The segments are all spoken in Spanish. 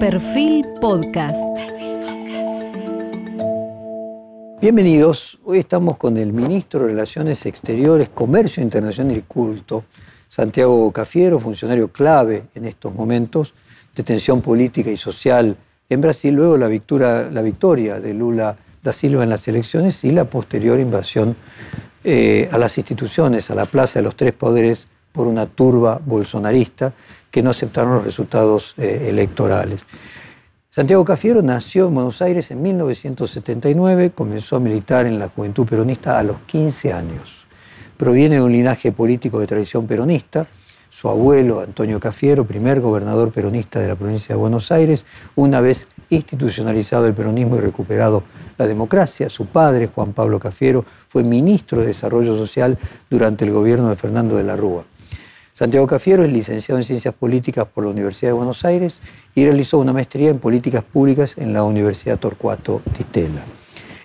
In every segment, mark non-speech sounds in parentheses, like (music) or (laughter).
Perfil Podcast. Bienvenidos. Hoy estamos con el ministro de Relaciones Exteriores, Comercio Internacional y Culto, Santiago Cafiero, funcionario clave en estos momentos de tensión política y social en Brasil, luego la victoria, la victoria de Lula da Silva en las elecciones y la posterior invasión eh, a las instituciones, a la Plaza de los Tres Poderes por una turba bolsonarista que no aceptaron los resultados eh, electorales. Santiago Cafiero nació en Buenos Aires en 1979, comenzó a militar en la Juventud Peronista a los 15 años. Proviene de un linaje político de tradición peronista. Su abuelo, Antonio Cafiero, primer gobernador peronista de la provincia de Buenos Aires, una vez institucionalizado el peronismo y recuperado la democracia. Su padre, Juan Pablo Cafiero, fue ministro de Desarrollo Social durante el gobierno de Fernando de la Rúa. Santiago Cafiero es licenciado en Ciencias Políticas por la Universidad de Buenos Aires y realizó una maestría en Políticas Públicas en la Universidad Torcuato Titela.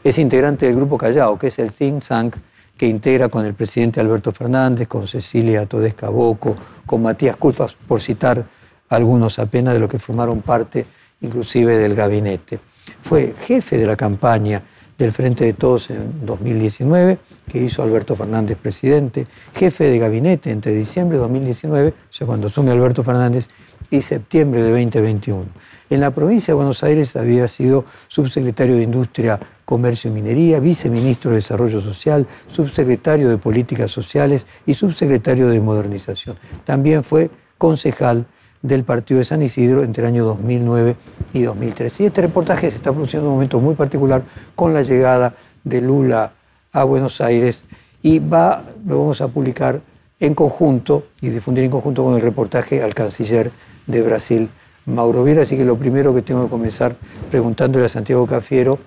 Es integrante del Grupo Callao, que es el think tank que integra con el presidente Alberto Fernández, con Cecilia Todesca Boco, con Matías Culfas, por citar algunos apenas de los que formaron parte inclusive del gabinete. Fue jefe de la campaña del Frente de Todos en 2019, que hizo Alberto Fernández presidente, jefe de gabinete entre diciembre de 2019, o sea, cuando asume Alberto Fernández, y septiembre de 2021. En la provincia de Buenos Aires había sido subsecretario de Industria, Comercio y Minería, viceministro de Desarrollo Social, subsecretario de Políticas Sociales y subsecretario de Modernización. También fue concejal del partido de San Isidro entre el año 2009 y 2013. Y este reportaje se está produciendo en un momento muy particular con la llegada de Lula a Buenos Aires y va, lo vamos a publicar en conjunto y difundir en conjunto con el reportaje al canciller de Brasil, Mauro Viera. Así que lo primero que tengo que comenzar preguntándole a Santiago Cafiero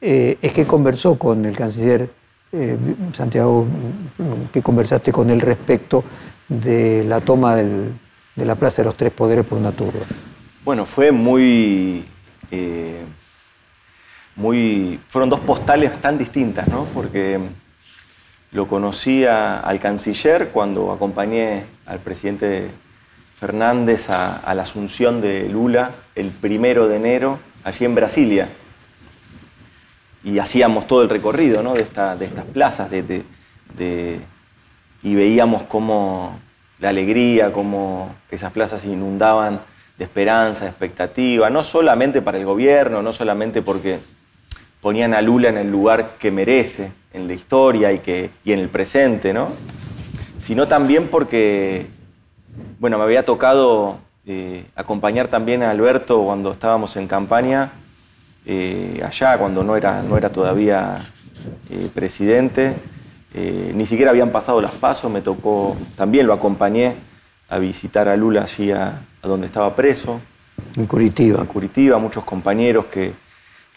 eh, es que conversó con el canciller eh, Santiago, que conversaste con él respecto de la toma del de la Plaza de los Tres Poderes por una turba? Bueno, fue muy, eh, muy... Fueron dos postales tan distintas, ¿no? Porque lo conocía al canciller cuando acompañé al presidente Fernández a, la asunción de Lula el primero de enero allí en Brasilia. Y hacíamos todo el recorrido ¿no? de, esta, de estas plazas de, y veíamos cómo la alegría, cómo esas plazas se inundaban de esperanza, de expectativa, no solamente para el gobierno, no solamente porque ponían a Lula en el lugar que merece en la historia y, que, y en el presente, ¿no? sino también porque, bueno, me había tocado eh, acompañar también a Alberto cuando estábamos en campaña, eh, allá, cuando no era, no era todavía eh, presidente. Eh, ni siquiera habían pasado las pasos, me tocó, también lo acompañé a visitar a Lula allí a, donde estaba preso. En Curitiba. En Curitiba, muchos compañeros que,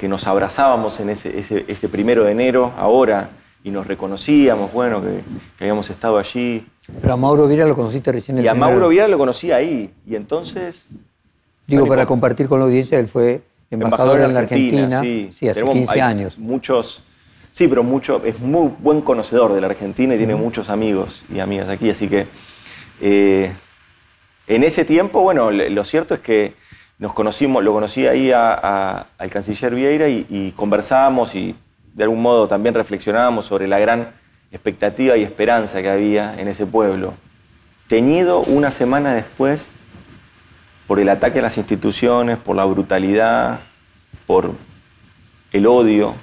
nos abrazábamos en ese, primero de enero, ahora, y nos reconocíamos, bueno, que, habíamos estado allí. Pero a Mauro Viera lo conociste recién el Y a Mauro Viera lo conocí ahí, y entonces... Digo, para compartir con la audiencia, él fue embajador, en la Argentina, sí, hace 15 años. Muchos Sí, pero mucho, es muy buen conocedor de la Argentina y tiene muchos amigos y amigas aquí, así que eh, en ese tiempo, bueno, lo cierto es que nos conocimos, lo conocí ahí al canciller Vieira y, conversábamos y de algún modo también reflexionábamos sobre la gran expectativa y esperanza que había en ese pueblo. Teñido una semana después por el ataque a las instituciones, por la brutalidad, por el odio,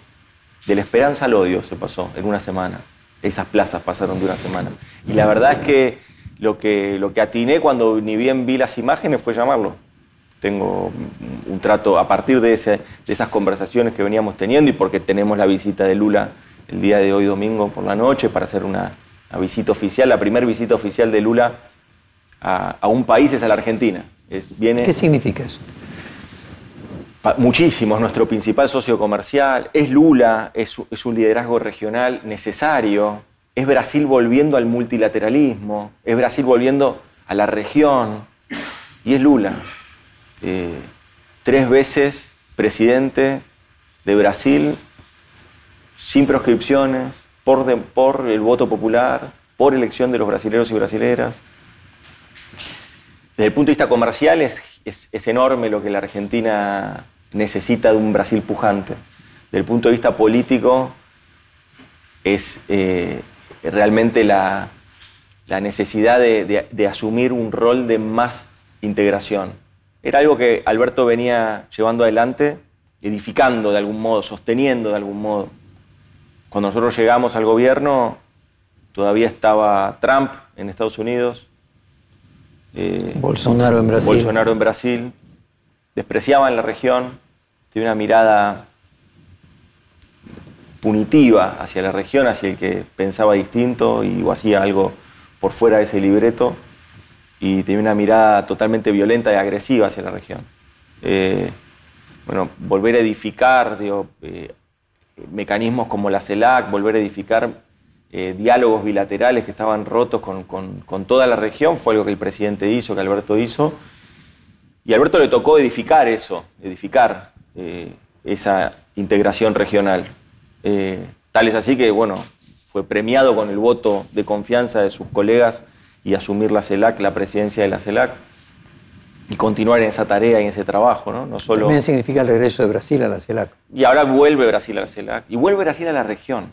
de la esperanza al odio se pasó en una semana. Esas plazas pasaron de una semana. Y la verdad es que lo que, lo que atiné cuando ni bien vi las imágenes fue llamarlo. Tengo un trato a partir de, ese, de esas conversaciones que veníamos teniendo y porque tenemos la visita de Lula el día de hoy domingo por la noche para hacer una, visita oficial. La primera visita oficial de Lula a, un país es a la Argentina. Es, viene, ¿Qué significa eso? Muchísimo, es nuestro principal socio comercial, es Lula, es, un liderazgo regional necesario, es Brasil volviendo al multilateralismo, es Brasil volviendo a la región, y es Lula, eh, tres veces presidente de Brasil, sin proscripciones, por, por el voto popular, por elección de los brasileños y brasileras. Desde el punto de vista comercial es es, enorme lo que la Argentina necesita de un Brasil pujante. Desde el punto de vista político, es eh, realmente la, necesidad de, asumir un rol de más integración. Era algo que Alberto venía llevando adelante, edificando de algún modo, sosteniendo de algún modo. Cuando nosotros llegamos al gobierno, todavía estaba Trump en Estados Unidos, eh, Bolsonaro en Brasil. Bolsonaro en Brasil. Despreciaban la región, tiene una mirada punitiva hacia la región, hacia el que pensaba distinto y o hacía algo por fuera de ese libreto, y tiene una mirada totalmente violenta y agresiva hacia la región. Eh, bueno, volver a edificar eh, mecanismos como la CELAC, volver a edificar eh, diálogos bilaterales que estaban rotos con, toda la región, fue algo que el presidente hizo, que Alberto hizo. Y a Alberto le tocó edificar eso, edificar eh, esa integración regional. Eh, tal es así que, bueno, fue premiado con el voto de confianza de sus colegas y asumir la CELAC, la presidencia de la CELAC, y continuar en esa tarea y en ese trabajo, ¿no? no solo... También significa el regreso de Brasil a la CELAC. Y ahora vuelve Brasil a la CELAC, y vuelve Brasil a la región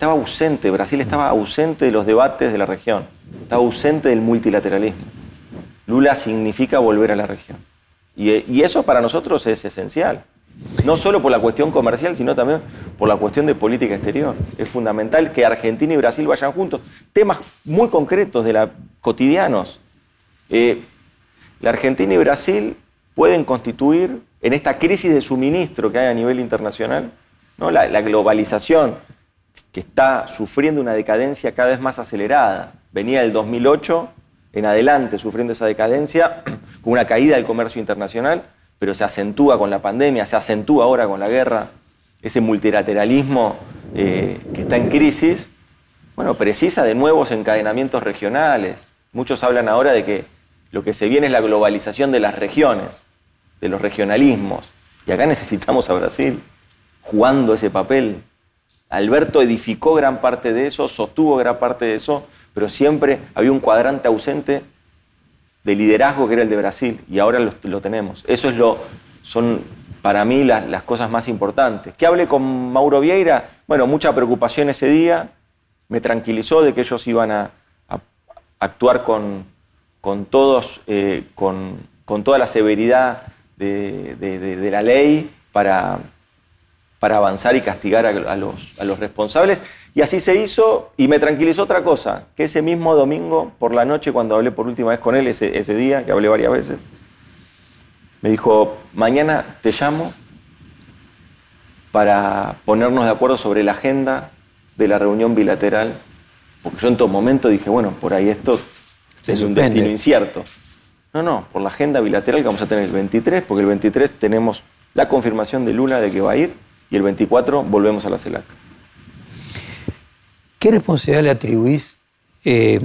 estaba ausente, Brasil estaba ausente de los debates de la región, estaba ausente del multilateralismo. Lula significa volver a la región. Y, eso para nosotros es esencial, no solo por la cuestión comercial, sino también por la cuestión de política exterior. Es fundamental que Argentina y Brasil vayan juntos. Temas muy concretos, de la, cotidianos. Eh, la Argentina y Brasil pueden constituir, en esta crisis de suministro que hay a nivel internacional, ¿no? la globalización, que está sufriendo una decadencia cada vez más acelerada. Venía del 2008 en adelante sufriendo esa decadencia, (clears throat) con una caída del comercio internacional, pero se acentúa con la pandemia, se acentúa ahora con la guerra, ese multilateralismo eh, que está en crisis, bueno, precisa de nuevos encadenamientos regionales. Muchos hablan ahora de que lo que se viene es la globalización de las regiones, de los regionalismos. Y acá necesitamos a Brasil jugando ese papel Alberto edificó gran parte de eso, sostuvo gran parte de eso, pero siempre había un cuadrante ausente de liderazgo que era el de Brasil y ahora lo, tenemos. Eso es lo, son para mí las, cosas más importantes. ¿Qué hablé con Mauro Vieira? Bueno, mucha preocupación ese día, me tranquilizó de que ellos iban a, actuar con, todos, eh, con, toda la severidad de la ley para para avanzar y castigar a, los, responsables. Y así se hizo y me tranquilizó otra cosa, que ese mismo domingo por la noche, cuando hablé por última vez con él, ese, ese día, que hablé varias veces, me dijo, mañana te llamo para ponernos de acuerdo sobre la agenda de la reunión bilateral, porque yo en todo momento dije, bueno, por ahí esto es un destino incierto. No, no, por la agenda bilateral que vamos a tener el 23, porque el 23 tenemos la confirmación de Lula de que va a ir y el 24 volvemos a la CELAC. ¿Qué responsabilidad le atribuís eh,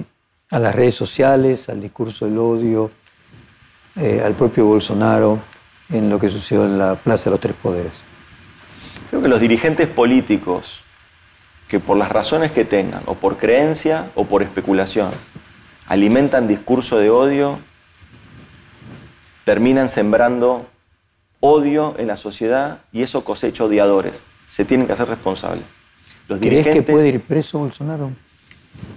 a las redes sociales, al discurso del odio, eh, al propio Bolsonaro en lo que sucedió en la Plaza de los Tres Poderes? Creo que los dirigentes políticos que por las razones que tengan, o por creencia o por especulación, alimentan discurso de odio, terminan sembrando odio en la sociedad y eso cosecha odiadores. Se tienen que hacer responsables. Los ¿Crees que puede ir preso Bolsonaro?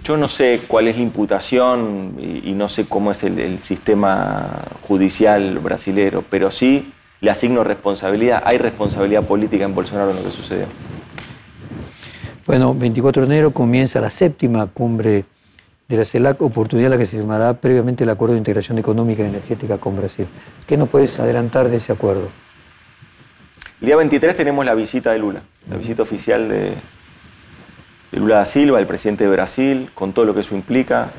Yo no sé cuál es la imputación y, no sé cómo es el, sistema judicial brasilero, pero sí le asigno responsabilidad. Hay responsabilidad política en Bolsonaro en lo que sucedió. Bueno, 24 de enero comienza la séptima cumbre de la CELAC, oportunidad en la que se firmará previamente el Acuerdo de Integración Económica y Energética con Brasil. ¿Qué nos puedes adelantar de ese acuerdo? El día 23 tenemos la visita de Lula, la visita oficial de, Lula da Silva, el presidente de Brasil, con todo lo que eso implica.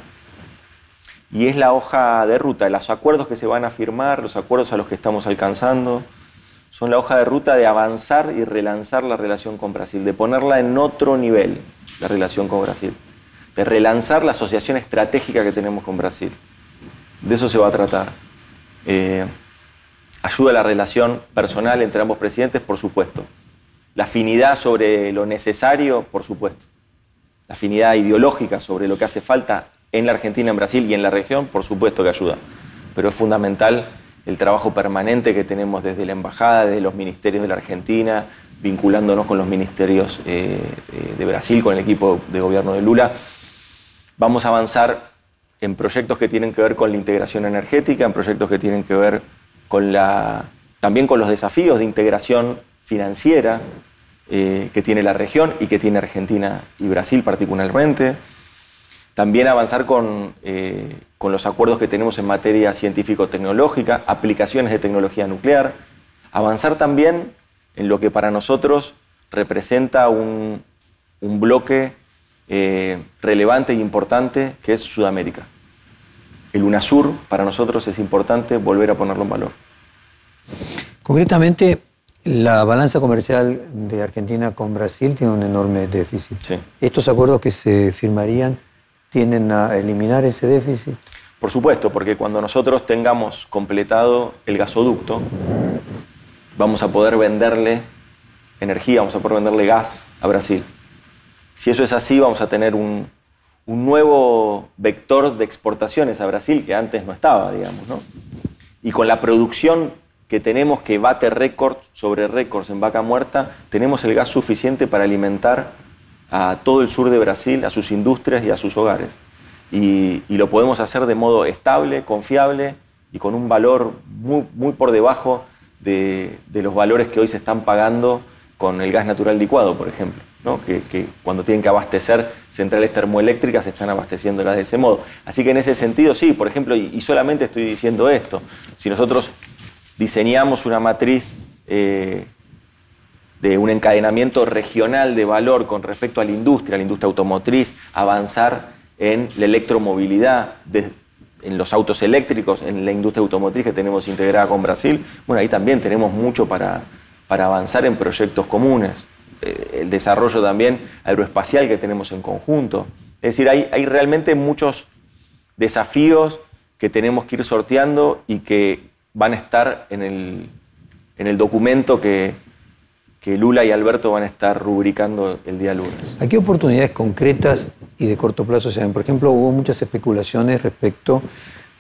Y es la hoja de ruta, los acuerdos que se van a firmar, los acuerdos a los que estamos alcanzando, son la hoja de ruta de avanzar y relanzar la relación con Brasil, de ponerla en otro nivel, la relación con Brasil de relanzar la asociación estratégica que tenemos con Brasil. De eso se va a tratar. Eh, ayuda la relación personal entre ambos presidentes, por supuesto. La afinidad sobre lo necesario, por supuesto. La afinidad ideológica sobre lo que hace falta en la Argentina, en Brasil y en la región, por supuesto que ayuda. Pero es fundamental el trabajo permanente que tenemos desde la Embajada, desde los ministerios de la Argentina, vinculándonos con los ministerios eh, eh, de Brasil, con el equipo de gobierno de Lula. Vamos a avanzar en proyectos que tienen que ver con la integración energética, en proyectos que tienen que ver con la, también con los desafíos de integración financiera eh, que tiene la región y que tiene Argentina y Brasil particularmente. También avanzar con, con los acuerdos que tenemos en materia científico-tecnológica, aplicaciones de tecnología nuclear. Avanzar también en lo que para nosotros representa un, bloque eh, relevante e importante que es Sudamérica. El UNASUR para nosotros es importante volver a ponerlo en valor. Concretamente, la balanza comercial de Argentina con Brasil tiene un enorme déficit. ¿Estos acuerdos que se firmarían tienden a eliminar ese déficit? Por supuesto, porque cuando nosotros tengamos completado el gasoducto, vamos a poder venderle energía, vamos a poder venderle gas a Brasil. Si eso es así, vamos a tener un, nuevo vector de exportaciones a Brasil que antes no estaba, digamos. ¿no? Y con la producción que tenemos que bate récord sobre récords en vaca muerta, tenemos el gas suficiente para alimentar a todo el sur de Brasil, a sus industrias y a sus hogares. Y, lo podemos hacer de modo estable, confiable y con un valor muy, muy por debajo de, los valores que hoy se están pagando con el gas natural licuado, por ejemplo. Que, cuando tienen que abastecer centrales termoeléctricas están abasteciéndolas de ese modo. Así que en ese sentido, sí, por ejemplo, y, solamente estoy diciendo esto, si nosotros diseñamos una matriz eh, de un encadenamiento regional de valor con respecto a la industria, la industria automotriz, avanzar en la electromovilidad, en los autos eléctricos, en la industria automotriz que tenemos integrada con Brasil, bueno, ahí también tenemos mucho para, para avanzar en proyectos comunes. Eh, el desarrollo también aeroespacial que tenemos en conjunto. Es decir, hay, realmente muchos desafíos que tenemos que ir sorteando y que van a estar en el, en el documento que, que Lula y Alberto van a estar rubricando el día lunes. ¿A qué oportunidades concretas y de corto plazo se ven? Por ejemplo, hubo muchas especulaciones respecto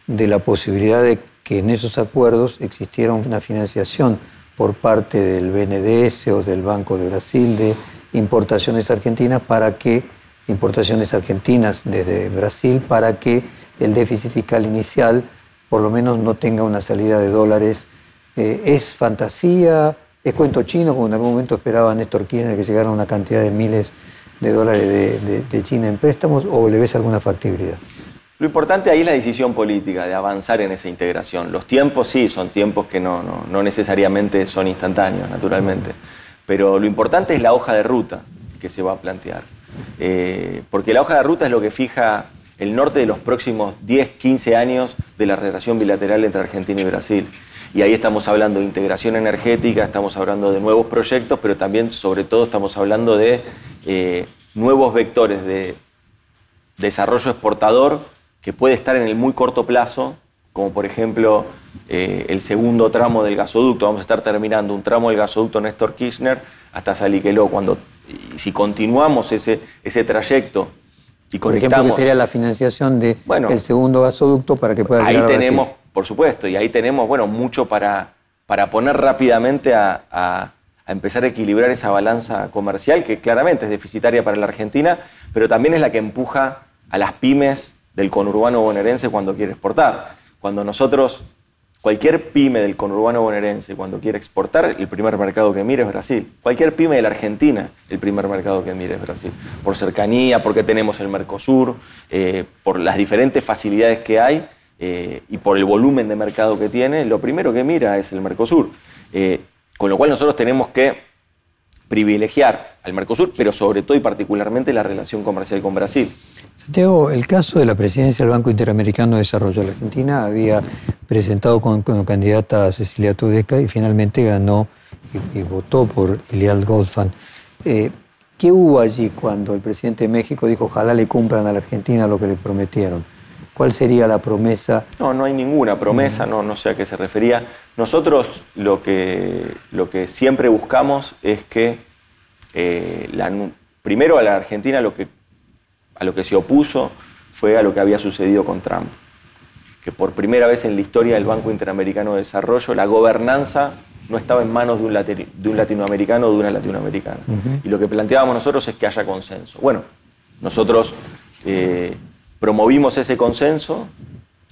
de la posibilidad de que en esos acuerdos existiera una financiación por parte del BNDES o del Banco de Brasil de importaciones argentinas para que importaciones argentinas desde Brasil para que el déficit fiscal inicial por lo menos no tenga una salida de dólares. Eh, ¿Es fantasía? ¿Es cuento chino, como en algún momento esperaba Néstor Kirchner que llegara una cantidad de miles de dólares de, China en préstamos, o le ves alguna factibilidad? Lo importante ahí es la decisión política de avanzar en esa integración. Los tiempos sí, son tiempos que no, no, necesariamente son instantáneos, naturalmente. Pero lo importante es la hoja de ruta que se va a plantear. Eh, porque la hoja de ruta es lo que fija el norte de los próximos 10, 15 años de la relación bilateral entre Argentina y Brasil. Y ahí estamos hablando de integración energética, estamos hablando de nuevos proyectos, pero también, sobre todo, estamos hablando de eh, nuevos vectores de desarrollo exportador que puede estar en el muy corto plazo, como por ejemplo eh, el segundo tramo del gasoducto. Vamos a estar terminando un tramo del gasoducto Néstor Kirchner hasta Saliqueló. Cuando, si continuamos ese, ese trayecto y Por ejemplo, que sería la financiación del el segundo gasoducto para que pueda llegar Ahí tenemos por supuesto, y ahí tenemos, bueno, mucho para, para poner rápidamente a, empezar a equilibrar esa balanza comercial que claramente es deficitaria para la Argentina, pero también es la que empuja a las pymes del conurbano bonaerense cuando quiere exportar. Cuando nosotros, cualquier pyme del conurbano bonaerense, cuando quiere exportar, el primer mercado que mira es Brasil. Cualquier pyme de la Argentina, el primer mercado que mira es Brasil. Por cercanía, porque tenemos el Mercosur, eh, por las diferentes facilidades que hay eh, y por el volumen de mercado que tiene, lo primero que mira es el Mercosur. Eh, con lo cual nosotros tenemos que privilegiar al Mercosur, pero sobre todo y particularmente la relación comercial con Brasil. Santiago, el caso de la presidencia del Banco Interamericano de Desarrollo de la Argentina había presentado como, candidata a Cecilia Tudeca y finalmente ganó y, votó por Ilial Goldfan. Eh, ¿Qué hubo allí cuando el presidente de México dijo ojalá le cumplan a la Argentina lo que le prometieron? ¿Cuál sería la promesa? No, no hay ninguna promesa, no, no sé a qué se refería. Nosotros lo que, lo que siempre buscamos es que eh, primero a la Argentina lo que, a lo que se opuso fue a lo que había sucedido con Trump. que por primera vez en la historia del Banco Interamericano de Desarrollo la gobernanza no estaba en manos de un, de un latinoamericano o de una latinoamericana. Y lo que planteábamos nosotros es que haya consenso. Bueno, nosotros eh, promovimos ese consenso,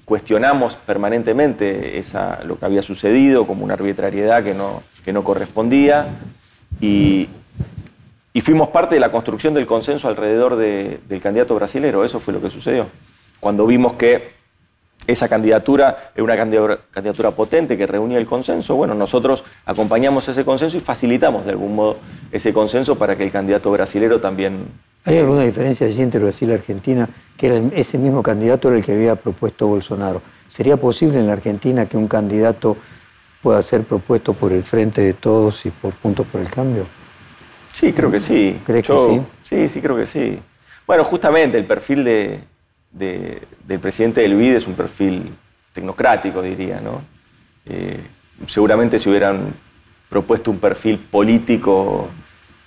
cuestionamos permanentemente esa, lo que había sucedido como una arbitrariedad que no, que no correspondía y, y fuimos parte de la construcción del consenso alrededor del candidato brasilero. Eso fue lo que sucedió. Cuando vimos que esa candidatura era una candidatura, potente que reunía el consenso. Bueno, nosotros acompañamos ese consenso y facilitamos de algún modo ese consenso para que el candidato brasilero también... ¿Hay alguna diferencia allí entre Brasil y Argentina? Que era ese mismo candidato era el que había propuesto Bolsonaro. ¿Sería posible en la Argentina que un candidato pueda ser propuesto por el Frente de Todos y por Puntos por el Cambio? Sí, creo que sí. ¿Crees que sí? Sí, sí, creo que sí. Bueno, justamente el perfil de, del presidente del BID es un perfil tecnocrático, diría, ¿no? Eh, seguramente si hubieran propuesto un perfil político,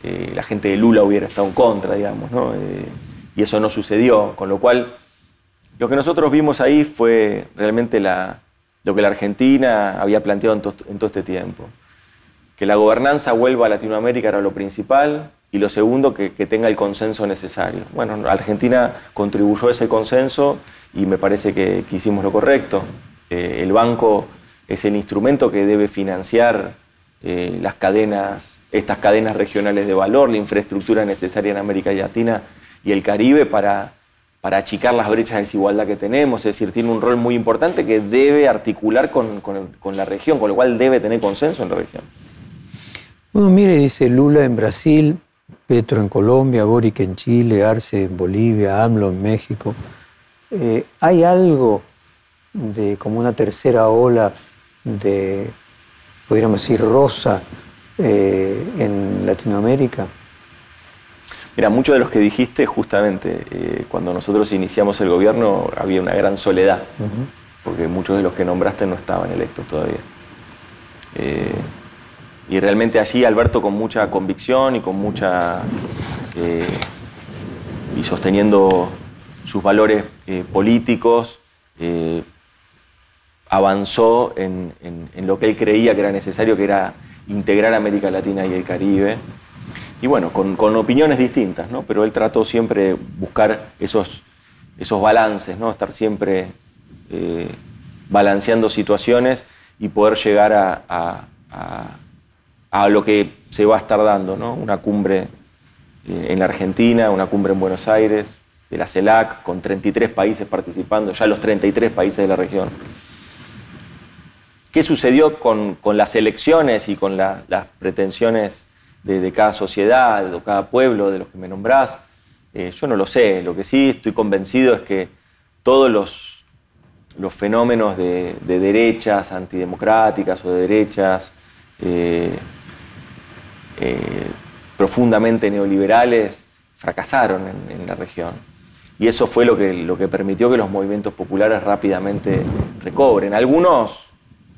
eh, la gente de Lula hubiera estado en contra, digamos, ¿no? Eh, y eso no sucedió, con lo cual lo que nosotros vimos ahí fue realmente lo que la Argentina había planteado en todo este tiempo. Que la gobernanza vuelva a Latinoamérica era lo principal, y lo segundo, que, tenga el consenso necesario. Bueno, Argentina contribuyó a ese consenso y me parece que, hicimos lo correcto. Eh, el banco es el instrumento que debe financiar las cadenas, estas cadenas regionales de valor, la infraestructura necesaria en América Latina y el Caribe para, para achicar las brechas de desigualdad que tenemos. Es decir, tiene un rol muy importante que debe articular con, con la región, con lo cual debe tener consenso en la región. Uno mire, dice Lula en Brasil, Petro en Colombia, Boric en Chile, Arce en Bolivia, AMLO en México. Eh, ¿Hay algo de como una tercera ola de, podríamos decir, rosa eh, en Latinoamérica? Mira, muchos de los que dijiste, justamente, eh, cuando nosotros iniciamos el gobierno había una gran soledad, porque muchos de los que nombraste no estaban electos todavía. Y realmente allí Alberto con mucha convicción y con mucha... Eh, y sosteniendo sus valores eh, políticos, eh, avanzó en, lo que él creía que era necesario, que era integrar América Latina y el Caribe. Y bueno, con, opiniones distintas, ¿no? pero él trató siempre de buscar esos, esos balances, ¿no? estar siempre balanceando situaciones y poder llegar a a lo que se va a estar dando, ¿no? Una cumbre eh, en Argentina, una cumbre en Buenos Aires, de la CELAC, con 33 países participando, ya los 33 países de la región. ¿Qué sucedió con, las elecciones y con las pretensiones de, cada sociedad, de cada pueblo, de los que me nombrás? Eh, yo no lo sé. Lo que sí estoy convencido es que todos los, fenómenos de, derechas antidemocráticas o de derechas eh, eh, profundamente neoliberales fracasaron en, la región. Y eso fue lo que, lo que permitió que los movimientos populares rápidamente recobren. Algunos,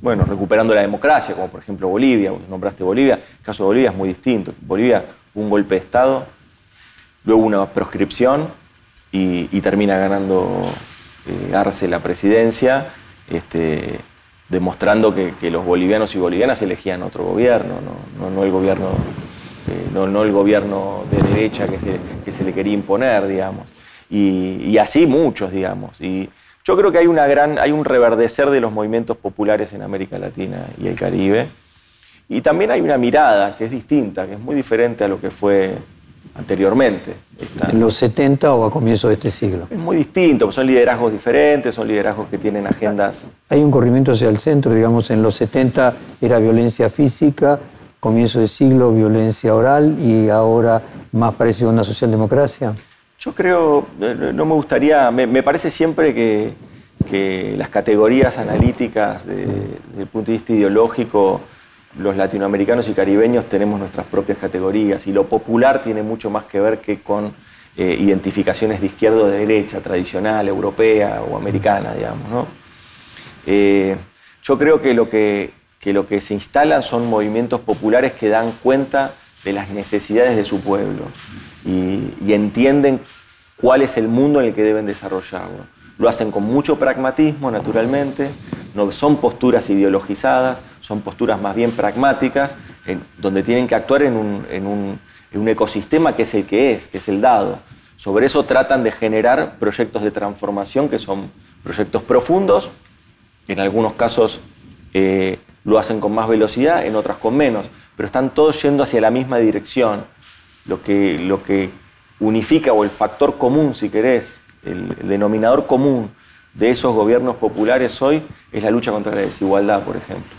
bueno, recuperando la democracia, como por ejemplo Bolivia, vos nombraste Bolivia, el caso de Bolivia es muy distinto. Bolivia un golpe de Estado, luego una proscripción y, termina ganando eh, Arce la presidencia, este, demostrando que, los bolivianos y bolivianas elegían otro gobierno, no, el gobierno eh, no, el gobierno de derecha que se, que se le quería imponer, digamos. Y, así muchos, digamos. Y yo creo que hay, una gran, hay un reverdecer de los movimientos populares en América Latina y el Caribe. Y también hay una mirada que es distinta, que es muy diferente a lo que fue anteriormente. ¿En los 70 o a comienzos de este siglo? Es muy distinto, son liderazgos diferentes, son liderazgos que tienen agendas. Hay un corrimiento hacia el centro, digamos, en los 70 era violencia física, comienzo de siglo violencia oral y ahora más parecido a una socialdemocracia. Yo creo, no me gustaría, me, parece siempre que, las categorías analíticas desde el punto de vista ideológico los latinoamericanos y caribeños tenemos nuestras propias categorías y lo popular tiene mucho más que ver que con eh, identificaciones de izquierda o de derecha, tradicional, europea o americana, digamos. ¿no? Eh, yo creo que, lo que se instalan son movimientos populares que dan cuenta de las necesidades de su pueblo y, entienden cuál es el mundo en el que deben desarrollarlo. lo hacen con mucho pragmatismo, naturalmente, no son posturas ideologizadas, son posturas más bien pragmáticas, donde tienen que actuar en un, ecosistema que es el que es, que es el dado. Sobre eso tratan de generar proyectos de transformación que son proyectos profundos, en algunos casos eh, lo hacen con más velocidad, en otras con menos, pero están todos yendo hacia la misma dirección. Lo que, lo que unifica o el factor común, si querés, el, denominador común de esos gobiernos populares hoy es la lucha contra la desigualdad, por ejemplo.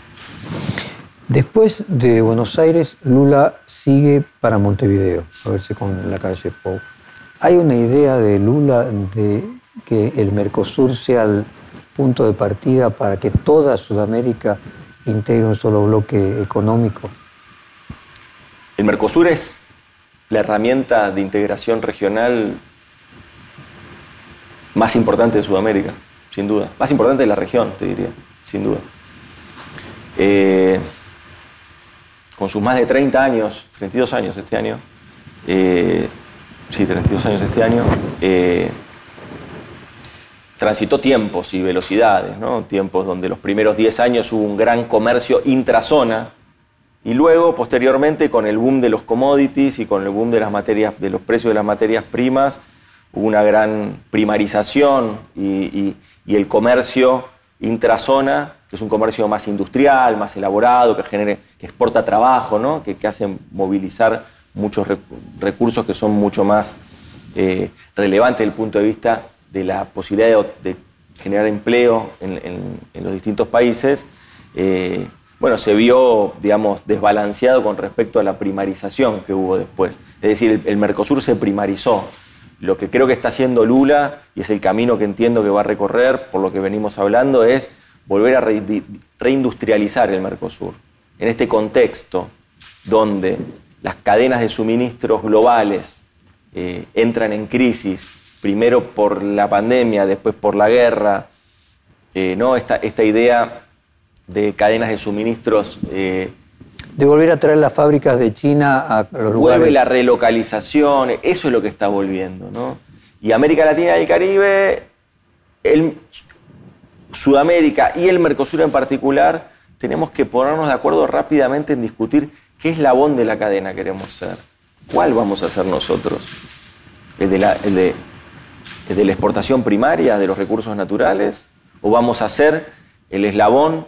Después de Buenos Aires, Lula sigue para Montevideo, a verse con la calle Pou. ¿Hay una idea de Lula de que el Mercosur sea el punto de partida para que toda Sudamérica integre un solo bloque económico? El Mercosur es la herramienta de integración regional más importante de Sudamérica, sin duda. Más importante de la región, te diría, sin duda. Eh, con sus más de 30 años, 32 años este año, eh, sí, 32 años este año, eh, transitó tiempos y velocidades, ¿no? tiempos donde los primeros 10 años hubo un gran comercio intrazona y luego, posteriormente, con el boom de los commodities y con el boom de, las materias, de los precios de las materias primas, hubo una gran primarización y, el comercio intrazona, que es un comercio más industrial, más elaborado, que, genere, que exporta trabajo, ¿no? que, hace movilizar muchos recursos que son mucho más eh, relevantes desde el punto de vista de la posibilidad de, generar empleo en, los distintos países. Eh, bueno, se vio, digamos, desbalanceado con respecto a la primarización que hubo después. Es decir, el, Mercosur se primarizó. Lo que creo que está haciendo Lula, y es el camino que entiendo que va a recorrer, por lo que venimos hablando, es volver a reindustrializar el Mercosur. En este contexto donde las cadenas de suministros globales eh, entran en crisis, primero por la pandemia, después por la guerra, eh, ¿no? esta, esta idea de cadenas de suministros. Eh, de volver a traer las fábricas de China a los lugares. Vuelve la relocalización, eso es lo que está volviendo. ¿no? Y América Latina y el Caribe, el, Sudamérica y el Mercosur en particular, tenemos que ponernos de acuerdo rápidamente en discutir qué eslabón de la cadena queremos ser. ¿Cuál vamos a ser nosotros? ¿El de la, el de, el de la exportación primaria de los recursos naturales? ¿O vamos a ser el eslabón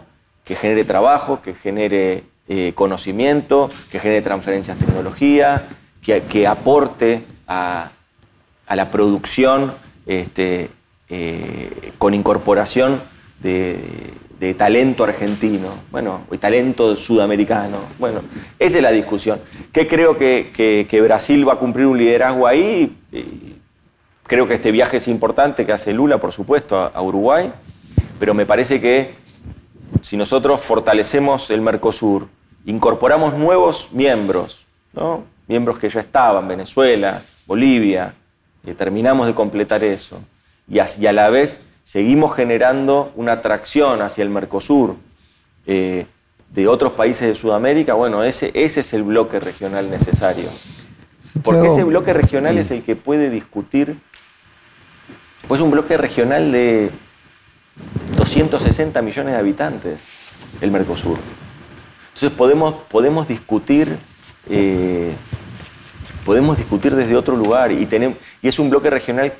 que genere trabajo, que genere eh, conocimiento, que genere transferencias de tecnología, que, aporte a, la producción este, eh, con incorporación de, talento argentino, bueno, y talento sudamericano. Bueno, esa es la discusión. ¿Qué creo que, Brasil va a cumplir un liderazgo ahí? creo que este viaje es importante que hace Lula, por supuesto, a Uruguay, pero me parece que si nosotros fortalecemos el Mercosur, incorporamos nuevos miembros, ¿no? miembros que ya estaban, Venezuela, Bolivia, y terminamos de completar eso, y a, la vez seguimos generando una atracción hacia el Mercosur eh, de otros países de Sudamérica, bueno, ese, ese es el bloque regional necesario. Porque ese bloque regional es el que puede discutir, pues un bloque regional de 260 millones de habitantes, el Mercosur. Entonces podemos, podemos discutir. Eh, podemos discutir desde otro lugar y, tenemos, y es un bloque regional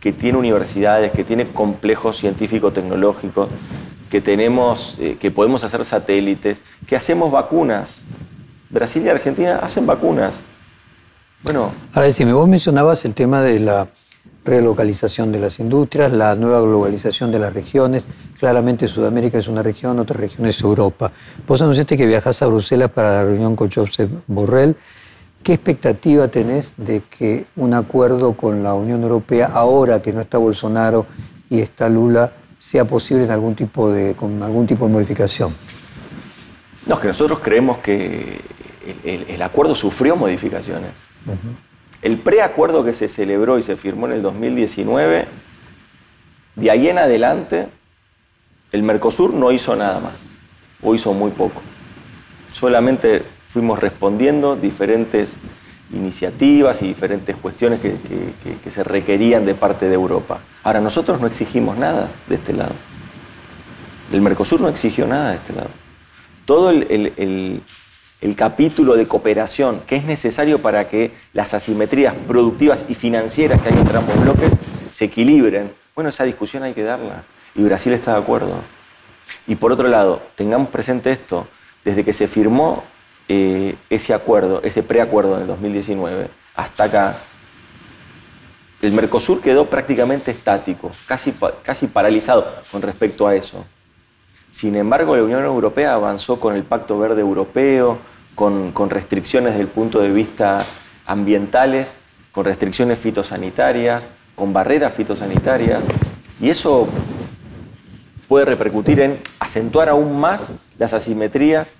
que tiene universidades, que tiene complejos científico-tecnológicos, que, tenemos, eh, que podemos hacer satélites, que hacemos vacunas. Brasil y Argentina hacen vacunas. Bueno. Ahora, decime, vos mencionabas el tema de la relocalización de las industrias, la nueva globalización de las regiones. Claramente Sudamérica es una región, otra región es Europa. Vos anunciaste que viajás a Bruselas para la reunión con Josep Borrell. ¿Qué expectativa tenés de que un acuerdo con la Unión Europea, ahora que no está Bolsonaro y está Lula, sea posible en algún tipo de, con algún tipo de modificación? No, es que nosotros creemos que el, acuerdo sufrió modificaciones. El preacuerdo que se celebró y se firmó en el 2019, de ahí en adelante, el Mercosur no hizo nada más, o hizo muy poco. Solamente fuimos respondiendo diferentes iniciativas y diferentes cuestiones que, se requerían de parte de Europa. Ahora, nosotros no exigimos nada de este lado. El Mercosur no exigió nada de este lado. Todo el, el capítulo de cooperación que es necesario para que las asimetrías productivas y financieras que hay entre ambos bloques se equilibren. Bueno, esa discusión hay que darla. Y Brasil está de acuerdo. Y por otro lado, tengamos presente esto, desde que se firmó eh, ese acuerdo, ese preacuerdo en el 2019, hasta acá, el Mercosur quedó prácticamente estático, casi, casi paralizado con respecto a eso. Sin embargo, la Unión Europea avanzó con el Pacto Verde Europeo, con, restricciones desde el punto de vista ambientales, con restricciones fitosanitarias, con barreras fitosanitarias, y eso puede repercutir en acentuar aún más las asimetrías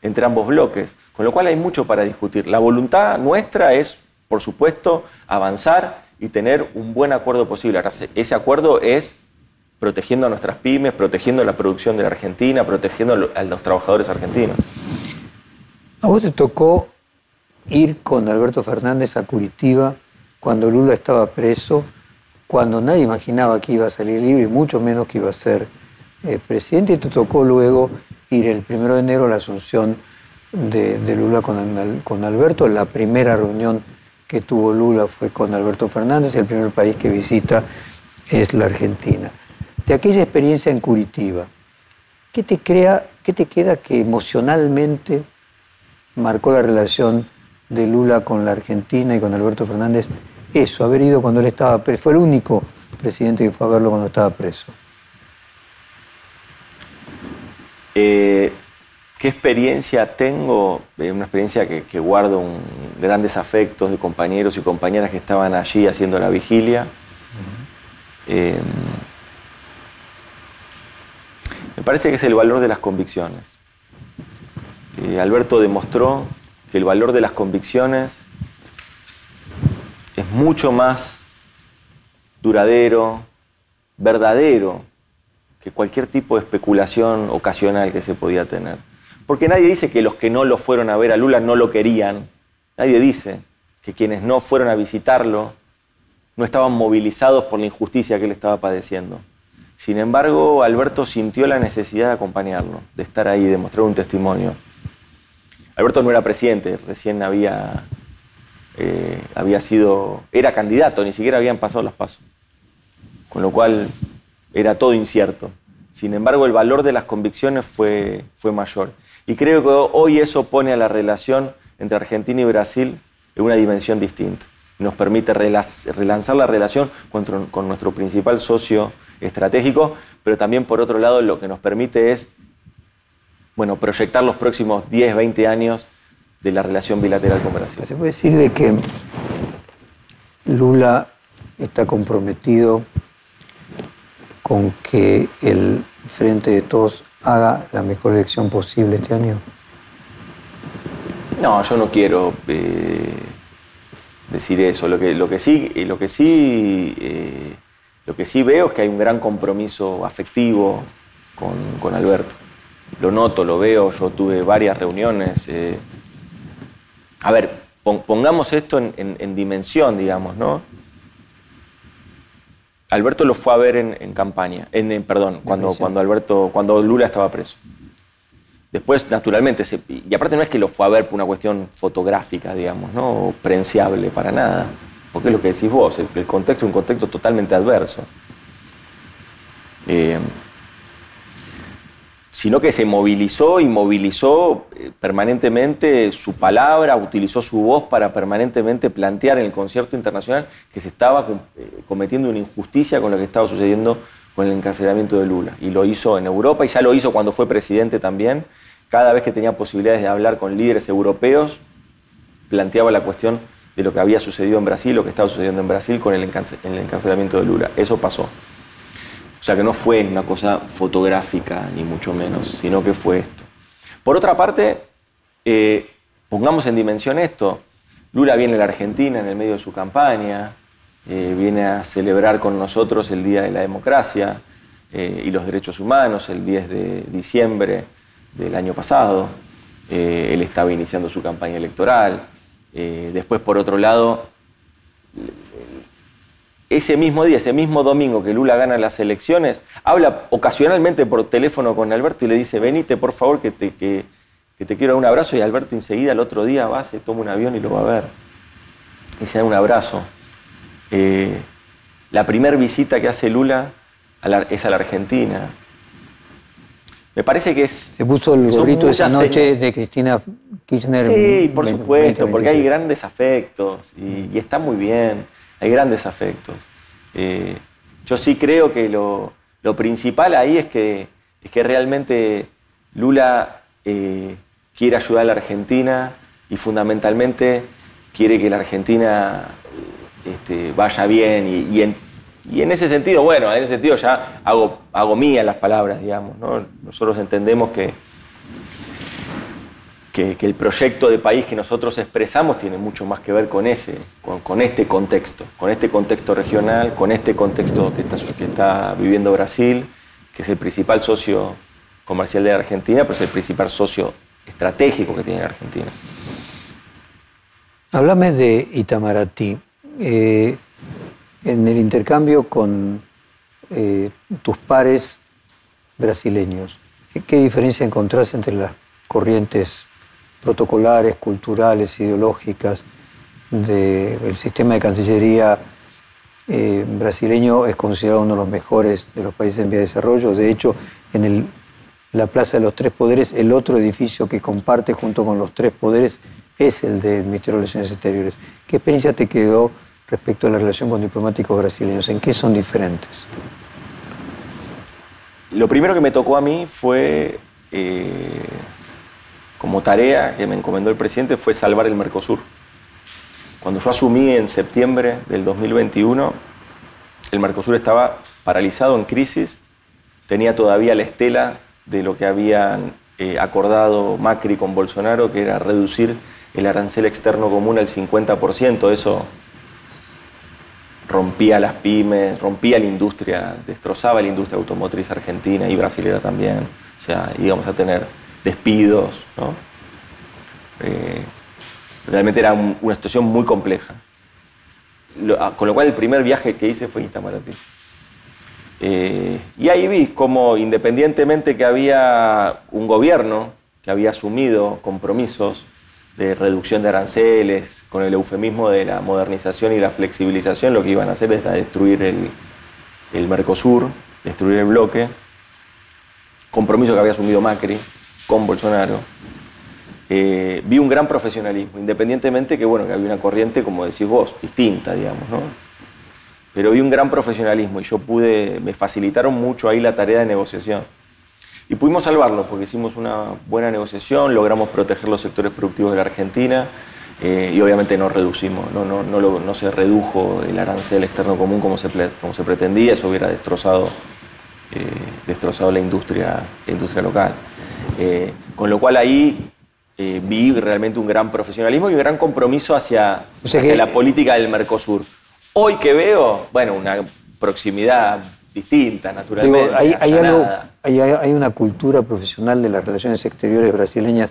entre ambos bloques, con lo cual hay mucho para discutir. La voluntad nuestra es, por supuesto, avanzar y tener un buen acuerdo posible. ese acuerdo es protegiendo a nuestras pymes, protegiendo la producción de la Argentina, protegiendo a los trabajadores argentinos. A vos te tocó ir con Alberto Fernández a Curitiba cuando Lula estaba preso, cuando nadie imaginaba que iba a salir libre, y mucho menos que iba a ser eh, presidente, y te tocó luego ir el primero de enero a la asunción de, Lula con, Alberto. La primera reunión que tuvo Lula fue con Alberto Fernández, el primer país que visita es la Argentina. De aquella experiencia en Curitiba, ¿qué te, crea, qué te queda que emocionalmente marcó la relación de Lula con la Argentina y con Alberto Fernández? Eso, haber ido cuando él estaba preso. Fue el único presidente que fue a verlo cuando estaba preso. Eh, ¿Qué experiencia tengo? Eh, una experiencia que, guardo grandes afectos de compañeros y compañeras que estaban allí haciendo la vigilia. Eh, me parece que es el valor de las convicciones. Alberto demostró que el valor de las convicciones es mucho más duradero, verdadero que cualquier tipo de especulación ocasional que se podía tener. Porque nadie dice que los que no lo fueron a ver a Lula no lo querían. Nadie dice que quienes no fueron a visitarlo no estaban movilizados por la injusticia que él estaba padeciendo. Sin embargo, Alberto sintió la necesidad de acompañarlo, de estar ahí, de mostrar un testimonio. Alberto no era presidente, recién había, eh, había sido, era candidato, ni siquiera habían pasado los pasos. Con lo cual era todo incierto. Sin embargo, el valor de las convicciones fue, fue mayor. Y creo que hoy eso pone a la relación entre Argentina y Brasil en una dimensión distinta. Nos permite relanzar la relación con, nuestro principal socio estratégico, pero también por otro lado lo que nos permite es bueno, proyectar los próximos 10, 20 años de la relación bilateral con Brasil. Se puede decir de que Lula está comprometido con que el Frente de Todos haga la mejor elección posible este año? No, yo no quiero eh, decir eso. Lo que, lo que sí, eh, lo que sí, eh, lo que sí veo es que hay un gran compromiso afectivo con, Alberto. Lo noto, lo veo. Yo tuve varias reuniones. a ver, pongamos esto en dimensión, digamos, ¿no? Alberto lo fue a ver en, campaña, en, perdón, cuando, cuando, Alberto, cuando Lula estaba preso. Después, naturalmente, y aparte no es que lo fue a ver por una cuestión fotográfica, digamos, no prenciable para nada, porque es lo que decís vos, el, contexto es un contexto totalmente adverso. Eh, sino que se movilizó y movilizó eh, permanentemente su palabra, utilizó su voz para permanentemente plantear en el concierto internacional que se estaba eh, cometiendo una injusticia con lo que estaba sucediendo con el encarcelamiento de Lula. Y lo hizo en Europa y ya lo hizo cuando fue presidente también. Cada vez que tenía posibilidades de hablar con líderes europeos, planteaba la cuestión de lo que había sucedido en Brasil, lo que estaba sucediendo en Brasil con el encarcelamiento de Lula. Eso pasó. O sea que no fue una cosa fotográfica, ni mucho menos, sino que fue esto. Por otra parte, eh, pongamos en dimensión esto. Lula viene a la Argentina en el medio de su campaña, eh, viene a celebrar con nosotros el Día de la Democracia eh, y los Derechos Humanos, el 10 de diciembre del año pasado. él estaba iniciando su campaña electoral. Eh, después, por otro lado, ese mismo día, ese mismo domingo que Lula gana las elecciones, habla ocasionalmente por teléfono con Alberto y le dice, venite por favor que te, que, te quiero dar un abrazo y Alberto enseguida el otro día va, se toma un avión y lo va a ver. Y se da un abrazo. Eh, la primera visita que hace Lula es a la Argentina. Me parece que es... Se puso el gorrito esa noche de Cristina Kirchner. Sí, por supuesto, porque hay grandes afectos y, está muy bien, hay grandes afectos. Eh, yo sí creo que lo, principal ahí es que, es que realmente Lula eh, quiere ayudar a la Argentina y fundamentalmente quiere que la Argentina este, vaya bien y, en ese sentido, bueno, en ese sentido ya hago, mía las palabras, digamos. Nosotros entendemos que, que, el proyecto de país que nosotros expresamos tiene mucho más que ver con ese, con, este contexto, con este contexto regional, con este contexto que está, que está viviendo Brasil, que es el principal socio comercial de Argentina, pero es el principal socio estratégico que tiene Argentina. Háblame de Itamaraty. Eh, en el intercambio con eh, tus pares brasileños, ¿qué diferencia encontrás entre las corrientes protocolares, culturales, ideológicas del sistema de Cancillería eh, brasileño? Es considerado uno de los mejores de los países en vía de desarrollo. De hecho, en la Plaza de los Tres Poderes, el otro edificio que comparte junto con los Tres Poderes es el del Ministerio de Relaciones Exteriores. ¿Qué experiencia te quedó? Respecto a la relación con diplomáticos brasileños? ¿En qué son diferentes? Lo primero que me tocó a mí fue, eh, como tarea que me encomendó el presidente, fue salvar el Mercosur. Cuando yo asumí en septiembre del 2021, el Mercosur estaba paralizado en crisis, tenía todavía la estela de lo que habían eh, acordado Macri con Bolsonaro, que era reducir el arancel externo común al 50%. Eso rompía las pymes, rompía la industria, destrozaba la industria automotriz argentina y brasilera también. O sea, íbamos a tener despidos, ¿no? Eh, realmente era una situación muy compleja. Ah, con lo cual el primer viaje que hice fue Itamaraty. Eh, y ahí vi cómo independientemente que había un gobierno que había asumido compromisos de reducción de aranceles, con el eufemismo de la modernización y la flexibilización, lo que iban a hacer es destruir el, Mercosur, destruir el bloque, compromiso que había asumido Macri con Bolsonaro. Eh, vi un gran profesionalismo, independientemente que, bueno, que había una corriente, como decís vos, distinta, digamos, ¿no? Pero vi un gran profesionalismo y yo pude, me facilitaron mucho ahí la tarea de negociación. Y pudimos salvarlo porque hicimos una buena negociación, logramos proteger los sectores productivos de la Argentina eh, y obviamente no reducimos, no, no, no, no, se redujo el arancel externo común como se, como se pretendía, eso hubiera destrozado, eh, destrozado la industria, industria local. Eh, con lo cual ahí vi realmente un gran profesionalismo y un gran compromiso hacia, hacia la política del Mercosur. Hoy que veo, bueno, una proximidad distinta, naturalmente. hay, una cultura profesional de las relaciones exteriores brasileñas.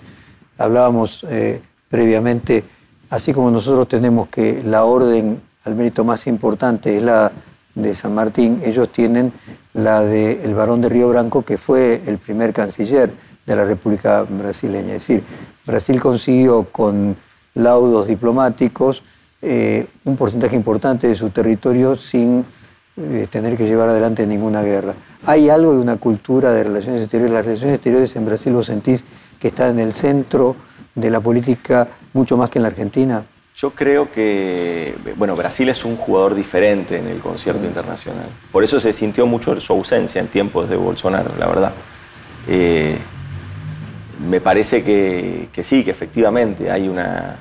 Hablábamos eh, previamente, así como nosotros tenemos que la orden al mérito más importante es la de San Martín, ellos tienen la del el varón de Río Branco, que fue el primer canciller de la República Brasileña. Es decir, Brasil consiguió con laudos diplomáticos eh, un porcentaje importante de su territorio sin eh, tener que llevar adelante ninguna guerra. ¿Hay algo de una cultura de relaciones exteriores? Las relaciones exteriores en Brasil vos sentís que está en el centro de la política mucho más que en la Argentina. Yo creo que, bueno, Brasil es un jugador diferente en el concierto internacional. Por eso se sintió mucho su ausencia en tiempos de Bolsonaro, la verdad. Eh, me parece que, que sí, que efectivamente hay una,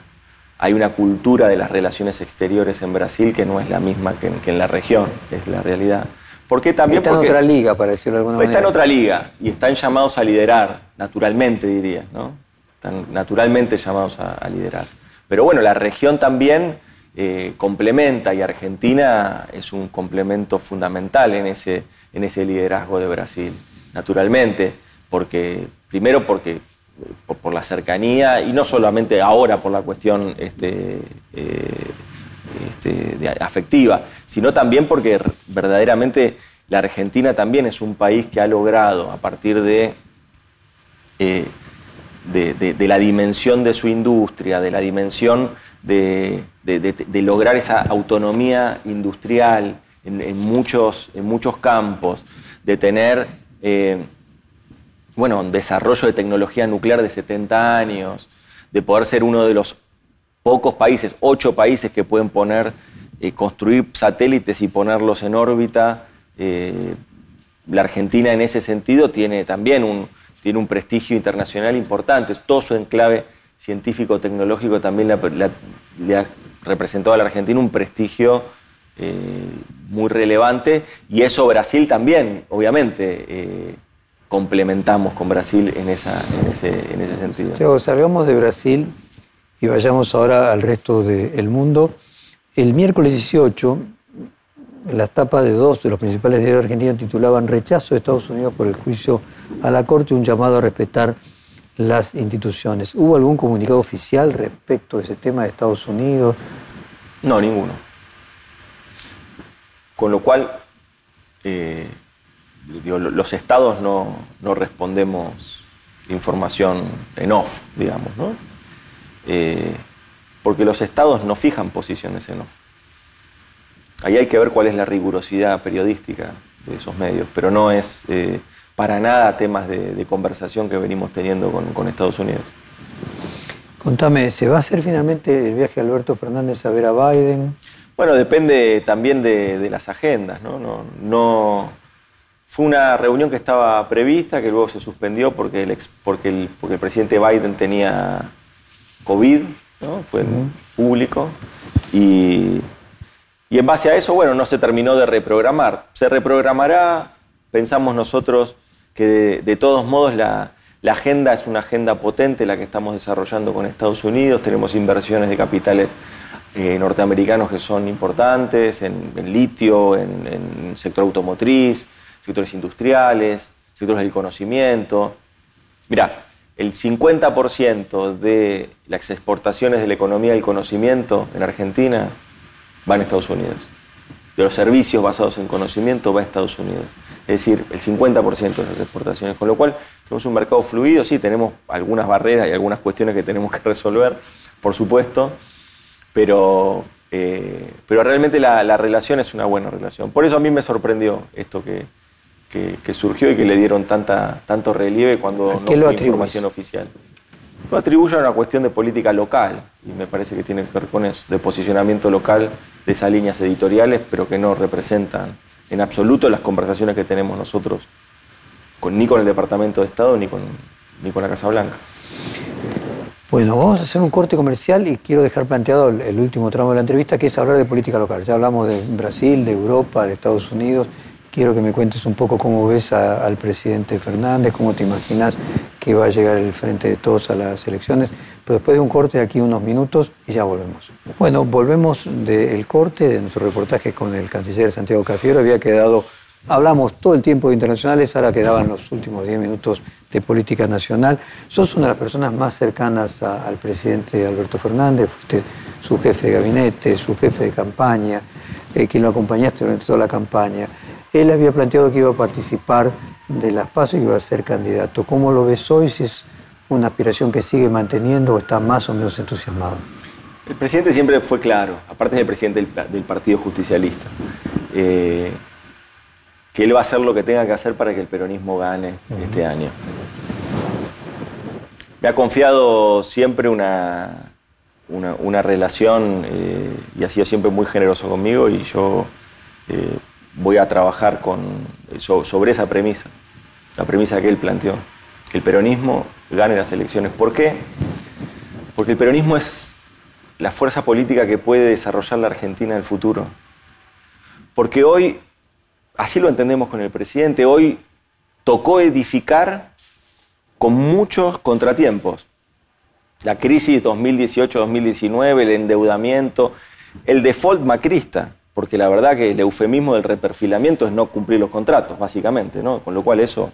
hay una cultura de las relaciones exteriores en Brasil que no es la misma que en, la región, es la realidad. Porque también está en otra liga, para decirlo de alguna manera. Está en otra liga y están llamados a liderar, naturalmente diría, ¿no? Están naturalmente llamados a, liderar. Pero bueno, la región también eh, complementa y Argentina es un complemento fundamental en ese, en ese liderazgo de Brasil, naturalmente, porque primero porque por, la cercanía y no solamente ahora por la cuestión este, eh, este, afectiva, sino también porque verdaderamente la Argentina también es un país que ha logrado a partir de, eh, de, la dimensión de su industria, de la dimensión de, lograr esa autonomía industrial en, muchos, en muchos campos, de tener eh, bueno, un desarrollo de tecnología nuclear de 70 años, de poder ser uno de los pocos países, ocho países que pueden poner, eh, construir satélites y ponerlos en órbita. Eh, la Argentina en ese sentido tiene también un, tiene un prestigio internacional importante. Todo su enclave científico-tecnológico también le ha, representado a la Argentina un prestigio eh, muy relevante y eso Brasil también, obviamente complementamos con Brasil en, esa, en, ese, en ese sentido. salgamos de Brasil y vayamos ahora al resto del mundo. El miércoles 18, las tapas de dos de los principales diarios argentinos titulaban Rechazo de Estados Unidos por el juicio a la Corte un llamado a respetar las instituciones. ¿Hubo algún comunicado oficial respecto a ese tema de Estados Unidos? No, ninguno. Con lo cual, eh, los estados no, respondemos información en off, digamos, ¿no? Eh, porque los estados no fijan posiciones en off. Ahí hay que ver cuál es la rigurosidad periodística de esos medios, pero no es eh, para nada temas de, conversación que venimos teniendo con, Estados Unidos. Contame, ¿se va a hacer finalmente el viaje de Alberto Fernández a ver a Biden? Bueno, depende también de, las agendas, ¿no? no, no fue una reunión que estaba prevista, que luego se suspendió porque el, porque el, porque el presidente Biden tenía COVID, ¿no? fue público. Y, y, en base a eso, bueno, no se terminó de reprogramar. Se reprogramará, pensamos nosotros que de, todos modos la, la, agenda es una agenda potente, la que estamos desarrollando con Estados Unidos. Tenemos inversiones de capitales eh, norteamericanos que son importantes en, litio, en, en sector automotriz sectores industriales, sectores del conocimiento. Mira, el 50% de las exportaciones de la economía del conocimiento en Argentina van a Estados Unidos. De los servicios basados en conocimiento va a Estados Unidos. Es decir, el 50% de esas exportaciones. Con lo cual, tenemos un mercado fluido, sí, tenemos algunas barreras y algunas cuestiones que tenemos que (laughs) resolver, por supuesto, pero, eh, pero realmente la, la relación es una buena relación. Por eso a mí me sorprendió esto que, que, surgió y que le dieron tanta, tanto relieve cuando no fue información oficial. Lo atribuyo a una cuestión de política local y me parece que tiene que ver con eso, de posicionamiento local de esas líneas editoriales, pero que no representan en absoluto las conversaciones que tenemos nosotros con, ni con el Departamento de Estado ni con, ni con la Casa Blanca. Bueno, vamos a hacer un corte comercial y quiero dejar planteado el último tramo de la entrevista, que es hablar de política local. Ya hablamos de Brasil, de Europa, de Estados Unidos Quiero que me cuentes un poco cómo ves al presidente Fernández, cómo te imaginas que va a llegar el frente de todos a las elecciones. Pero después de un corte aquí unos minutos y ya volvemos. Bueno, volvemos del corte de nuestro reportaje con el canciller Santiago Cafiero. Había quedado, hablamos todo el tiempo de internacionales, ahora quedaban los últimos 10 minutos de política nacional. Sos una de las personas más cercanas al presidente Alberto Fernández, fuiste su jefe de gabinete, su jefe de campaña, eh, quien lo acompañaste durante toda la campaña. Él había planteado que iba a participar de las PASO y iba a ser candidato. ¿Cómo lo ves hoy? Si es una aspiración que sigue manteniendo o está más o menos entusiasmado. El presidente siempre fue claro, aparte del presidente del, Partido Justicialista, eh, que él va a hacer lo que tenga que hacer para que el peronismo gane este año. Me ha confiado siempre una, una, relación eh, y ha sido siempre muy generoso conmigo y yo eh, voy a trabajar con, sobre esa premisa, la premisa que él planteó, que el peronismo gane las elecciones. ¿Por qué? Porque el peronismo es la fuerza política que puede desarrollar la Argentina en el futuro. Porque hoy, así lo entendemos con el presidente, hoy tocó edificar con muchos contratiempos. La crisis 2018-2019, el endeudamiento, el default macrista, porque la verdad que el eufemismo del reperfilamiento es no cumplir los contratos, básicamente, ¿no? Con lo cual eso,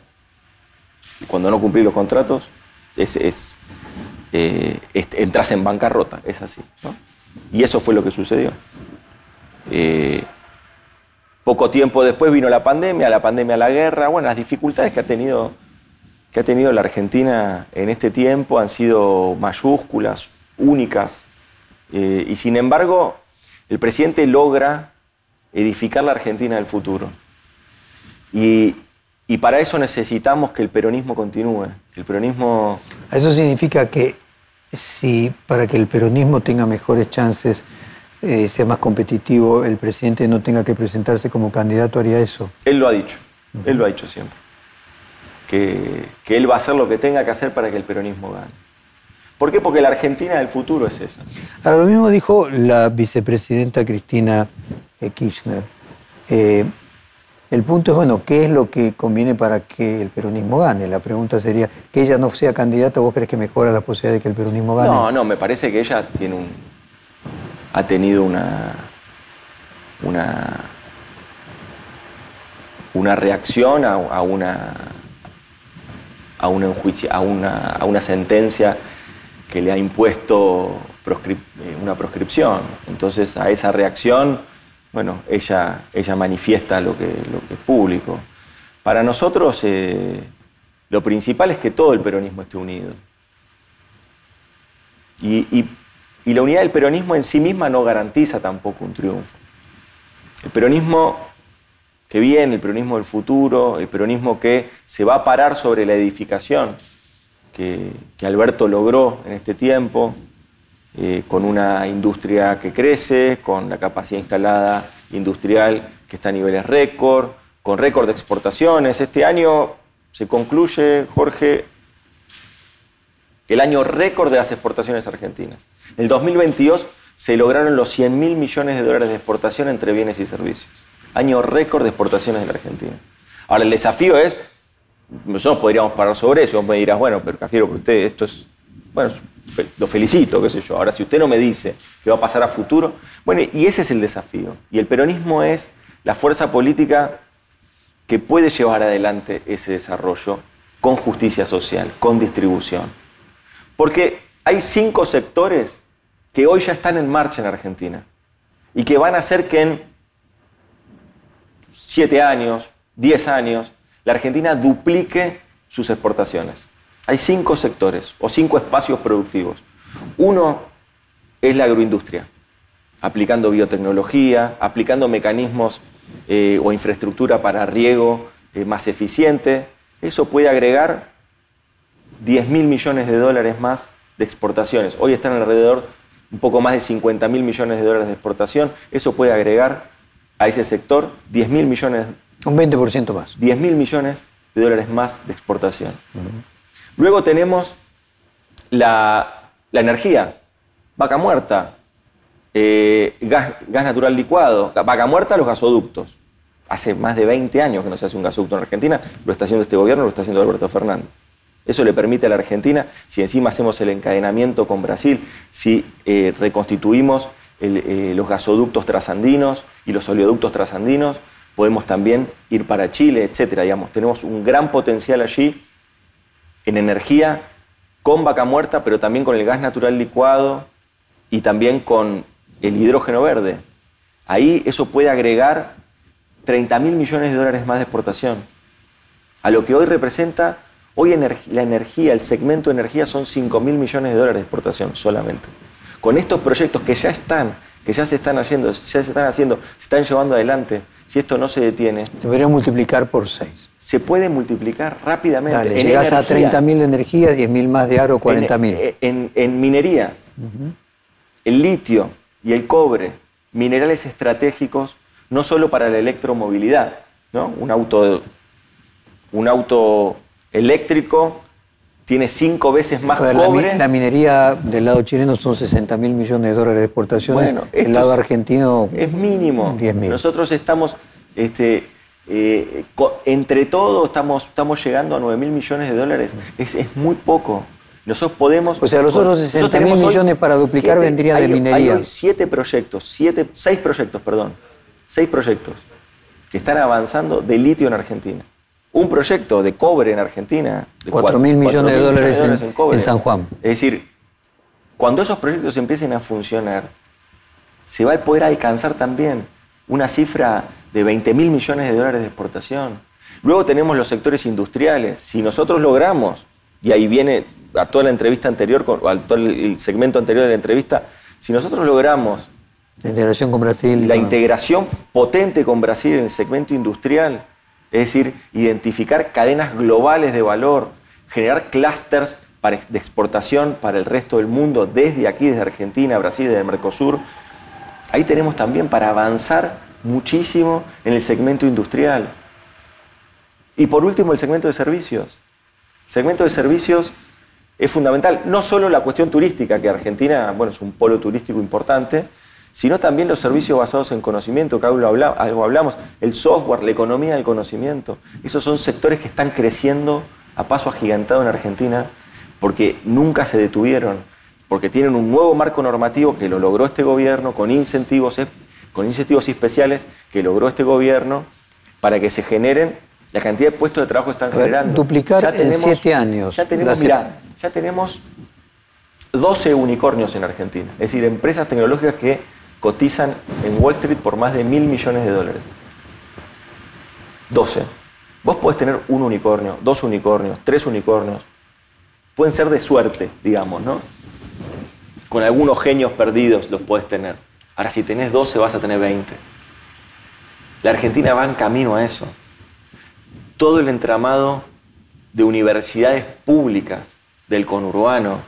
cuando no cumplís los contratos, es, eh, entras en bancarrota, es así. Y eso fue lo que sucedió. Eh, poco tiempo después vino la pandemia, la pandemia, la guerra, bueno, las dificultades que ha tenido, que ha tenido la Argentina en este tiempo han sido mayúsculas, únicas, eh, y sin embargo el presidente logra edificar la Argentina del futuro. Y, y para eso necesitamos que el peronismo continúe, que el peronismo... Eso significa que si para que el peronismo tenga mejores chances, eh, sea más competitivo, el presidente no tenga que presentarse como candidato, haría eso. Él lo ha dicho, él lo ha dicho siempre. Que, que, él va a hacer lo que tenga que hacer para que el peronismo gane. ¿Por qué? Porque la Argentina del futuro es esa. Ahora, lo mismo dijo la vicepresidenta Cristina Kirchner. Eh, el punto es, bueno, ¿qué es lo que conviene para que el peronismo gane? La pregunta sería, que ella no sea candidata, ¿vos crees que mejora la posibilidad de que el peronismo gane? No, no, me parece que ella tiene un, ha tenido una, una, una reacción a, una, a, una, a, una, a una sentencia que le ha impuesto eh, una proscripción. Entonces, a esa reacción bueno, ella, ella manifiesta lo que, lo que es público. Para nosotros eh, lo principal es que todo el peronismo esté unido. Y, la unidad del peronismo en sí misma no garantiza tampoco un triunfo. El peronismo que viene, el peronismo del futuro, el peronismo que se va a parar sobre la edificación que, que Alberto logró en este tiempo, eh, con una industria que crece, con la capacidad instalada industrial que está a niveles récord, con récord de exportaciones. Este año se concluye, Jorge, el año récord de las exportaciones argentinas. En el 2022 se lograron los 100 mil millones de dólares de exportación entre bienes y servicios. Año récord de exportaciones en la Argentina. Ahora, el desafío es, nosotros podríamos parar sobre eso, vos me dirás, bueno, pero Cafiero, usted esto es, bueno, lo felicito, qué sé yo. Ahora, si usted no me dice qué va a pasar a futuro, bueno, y ese es el desafío. Y el peronismo es la fuerza política que puede llevar adelante ese desarrollo con justicia social, con distribución. Porque hay cinco sectores que hoy ya están en marcha en Argentina y que van a hacer que en siete años, diez años, la Argentina duplique sus exportaciones. Hay cinco sectores o cinco espacios productivos. Uno es la agroindustria, aplicando biotecnología, aplicando mecanismos eh, o infraestructura para riego eh, más eficiente. Eso puede agregar 10 mil millones de dólares más de exportaciones. Hoy están alrededor un poco más de 50 mil millones de dólares de exportación. Eso puede agregar a ese sector 10 mil millones. Un 20% más. 10 mil millones de dólares más de exportación. Luego tenemos la, energía, vaca muerta, eh, gas, natural licuado, vaca muerta, los gasoductos. Hace más de 20 años que no se hace un gasoducto en Argentina, lo está haciendo este gobierno, lo está haciendo Alberto Fernández. Eso le permite a la Argentina, si encima hacemos el encadenamiento con Brasil, si eh, reconstituimos eh, los gasoductos trasandinos y los oleoductos trasandinos, podemos también ir para Chile, etcétera. Tenemos un gran potencial allí en energía con vaca muerta, pero también con el gas natural licuado y también con el hidrógeno verde. Ahí eso puede agregar 30 mil millones de dólares más de exportación. A lo que hoy representa, hoy la energía, el segmento de energía son 5 mil millones de dólares de exportación solamente. Con estos proyectos que ya están, que ya se están haciendo, ya se están haciendo, se están llevando adelante, si esto no se detiene... Se podría multiplicar por 6. Se puede multiplicar rápidamente. Dale, en llegas a 30.000 de energía, 10.000 más de aro, 40.000. En, en, minería, el litio y el cobre, minerales estratégicos, no solo para la electromovilidad, ¿no? Un auto, un auto eléctrico tiene cinco veces más cobre. La, minería del lado chileno son 60 mil millones de dólares de exportaciones. Bueno, el lado argentino. Es mínimo. 10 Nosotros estamos. Este, eh, entre todos estamos, estamos llegando a 9 mil millones de dólares. Es, muy poco. Nosotros podemos. O sea, los otros 60 mil millones para duplicar vendrían de minería. Hay siete proyectos, siete, seis proyectos, perdón. Seis proyectos que están avanzando de litio en Argentina. Un proyecto de cobre en Argentina. De 4 mil millones de dólares, en, San Juan. Es decir, cuando esos proyectos empiecen a funcionar, se va a poder alcanzar también una cifra de 20 mil millones de dólares de exportación. Luego tenemos los sectores industriales. Si nosotros logramos, y ahí viene a toda la entrevista anterior, a todo el segmento anterior de la entrevista, si nosotros logramos la integración con Brasil. La integración potente con Brasil en el segmento industrial, es decir, identificar cadenas globales de valor, generar clústeres de exportación para el resto del mundo, desde aquí, desde Argentina, Brasil, desde Mercosur. Ahí tenemos también para avanzar muchísimo en el segmento industrial. Y por último, el segmento de servicios. El segmento de servicios es fundamental, no solo la cuestión turística, que Argentina bueno, es un polo turístico importante, sino también los servicios basados en conocimiento, que algo, hablamos, el software, la economía del conocimiento. Esos son sectores que están creciendo a paso agigantado en Argentina porque nunca se detuvieron, porque tienen un nuevo marco normativo que lo logró este gobierno con incentivos, con incentivos especiales que logró este gobierno para que se generen la cantidad de puestos de trabajo que están generando. Duplicar en siete años. Ya tenemos, ya tenemos 12 unicornios en Argentina, es decir, empresas tecnológicas que cotizan en Wall Street por más de mil millones de dólares. 12. Vos podés tener un unicornio, dos unicornios, tres unicornios. Pueden ser de suerte, digamos, ¿no? Con algunos genios perdidos los podés tener. Ahora, si tenés 12, vas a tener 20. La Argentina va en camino a eso. Todo el entramado de universidades públicas del conurbano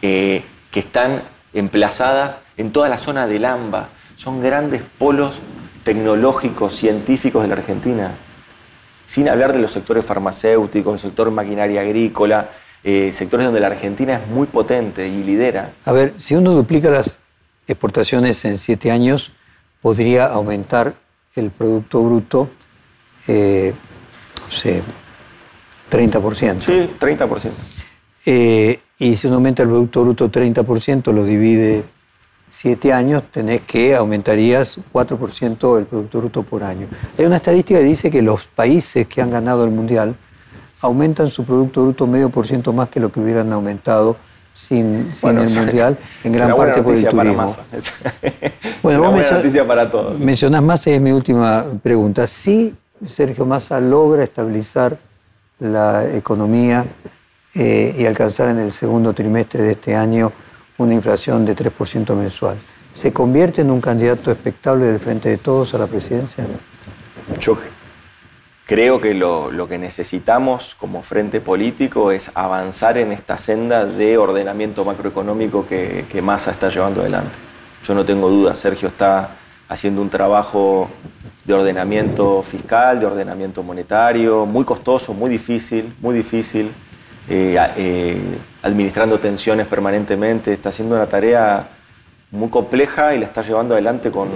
eh, que están emplazadas en toda la zona del AMBA. Son grandes polos tecnológicos, científicos de la Argentina. Sin hablar de los sectores farmacéuticos, el sector maquinaria agrícola, eh, sectores donde la Argentina es muy potente y lidera. A ver, si uno duplica las exportaciones en siete años, podría aumentar el Producto Bruto, eh, no sé, 30%. Sí, 30%. Eh, y si uno aumenta el Producto Bruto 30%, lo divide siete años, tenés que aumentarías 4% el Producto Bruto por año. Hay una estadística que dice que los países que han ganado el Mundial aumentan su Producto Bruto medio por ciento más que lo que hubieran aumentado sin, el (laughs) Mundial, en gran parte por el turismo. (laughs) bueno, vos buena noticia para todos. Mencionás Massa es mi última pregunta. Si Sergio Massa logra estabilizar la economía eh, y alcanzar en el segundo trimestre de este año una inflación de 3% mensual. ¿Se convierte en un candidato expectable del frente de todos a la presidencia? Yo creo que lo, que necesitamos como frente político es avanzar en esta senda de ordenamiento macroeconómico que, que Massa está llevando adelante. Yo no tengo duda, Sergio está haciendo un trabajo de ordenamiento fiscal, de ordenamiento monetario, muy costoso, muy difícil, muy difícil. Eh, eh, administrando tensiones permanentemente, está haciendo una tarea muy compleja y la está llevando adelante con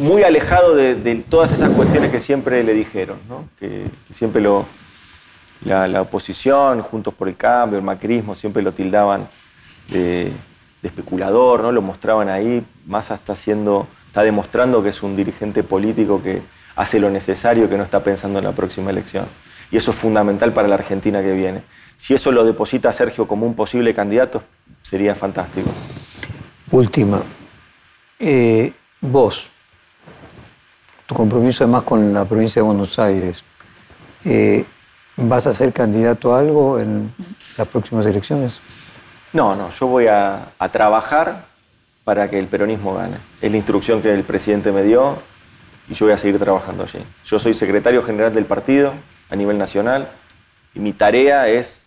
muy alejado de, todas esas cuestiones que siempre le dijeron, que, siempre lo, la, oposición, Juntos por el Cambio, el macrismo, siempre lo tildaban de, especulador, ¿no? lo mostraban ahí, más está haciendo, está demostrando que es un dirigente político que hace lo necesario, que no está pensando en la próxima elección y eso es fundamental para la Argentina que viene. Si eso lo deposita Sergio como un posible candidato, sería fantástico. Última. Eh, vos, tu compromiso además con la provincia de Buenos Aires, eh, ¿vas a ser candidato a algo en las próximas elecciones? No, no, yo voy a, a trabajar para que el peronismo gane. Es la instrucción que el presidente me dio y yo voy a seguir trabajando allí. Yo soy secretario general del partido, a nivel nacional y mi tarea es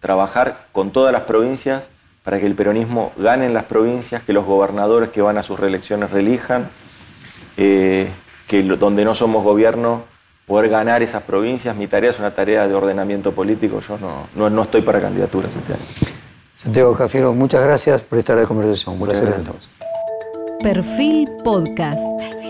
trabajar con todas las provincias para que el peronismo gane en las provincias, que los gobernadores que van a sus reelecciones reelijan, eh, que donde no somos gobierno poder ganar esas provincias. Mi tarea es una tarea de ordenamiento político, yo no, no, estoy para candidaturas este año. Santiago Cafiero, muchas gracias por estar de conversación. Muchas gracias. gracias. Perfil Podcast.